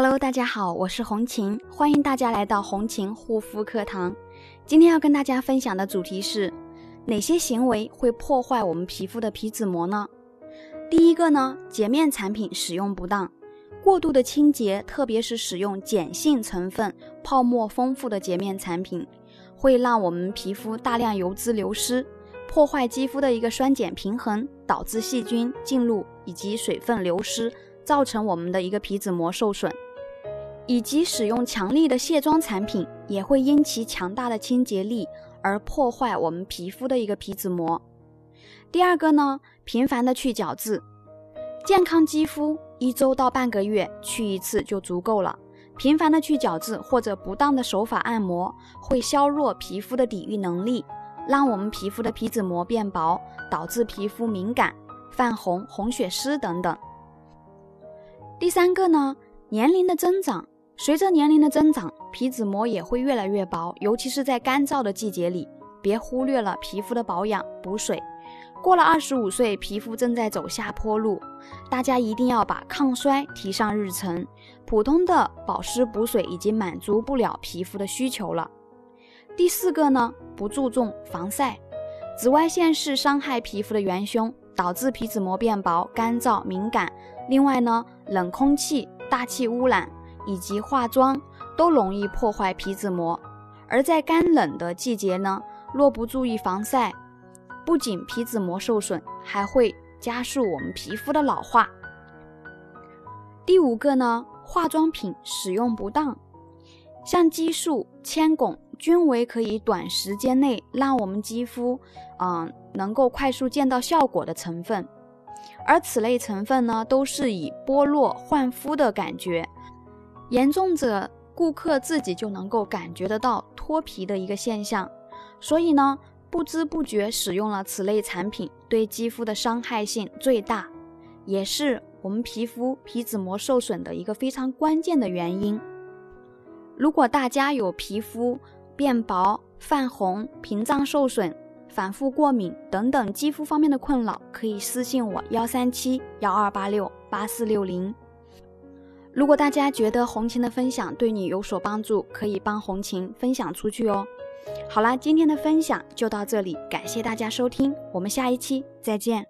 Hello，大家好，我是红琴，欢迎大家来到红琴护肤课堂。今天要跟大家分享的主题是哪些行为会破坏我们皮肤的皮脂膜呢？第一个呢，洁面产品使用不当，过度的清洁，特别是使用碱性成分、泡沫丰富的洁面产品，会让我们皮肤大量油脂流失，破坏肌肤的一个酸碱平衡，导致细菌进入以及水分流失。造成我们的一个皮脂膜受损，以及使用强力的卸妆产品，也会因其强大的清洁力而破坏我们皮肤的一个皮脂膜。第二个呢，频繁的去角质，健康肌肤一周到半个月去一次就足够了。频繁的去角质或者不当的手法按摩，会削弱皮肤的抵御能力，让我们皮肤的皮脂膜变薄，导致皮肤敏感、泛红、红血丝等等。第三个呢，年龄的增长，随着年龄的增长，皮脂膜也会越来越薄，尤其是在干燥的季节里，别忽略了皮肤的保养补水。过了二十五岁，皮肤正在走下坡路，大家一定要把抗衰提上日程。普通的保湿补水已经满足不了皮肤的需求了。第四个呢，不注重防晒，紫外线是伤害皮肤的元凶。导致皮脂膜变薄、干燥、敏感。另外呢，冷空气、大气污染以及化妆都容易破坏皮脂膜。而在干冷的季节呢，若不注意防晒，不仅皮脂膜受损，还会加速我们皮肤的老化。第五个呢，化妆品使用不当，像激素、铅汞。均为可以短时间内让我们肌肤，嗯，能够快速见到效果的成分，而此类成分呢，都是以剥落焕肤的感觉，严重者顾客自己就能够感觉得到脱皮的一个现象，所以呢，不知不觉使用了此类产品，对肌肤的伤害性最大，也是我们皮肤皮脂膜受损的一个非常关键的原因。如果大家有皮肤，变薄、泛红、屏障受损、反复过敏等等肌肤方面的困扰，可以私信我幺三七幺二八六八四六零。如果大家觉得红琴的分享对你有所帮助，可以帮红琴分享出去哦。好啦，今天的分享就到这里，感谢大家收听，我们下一期再见。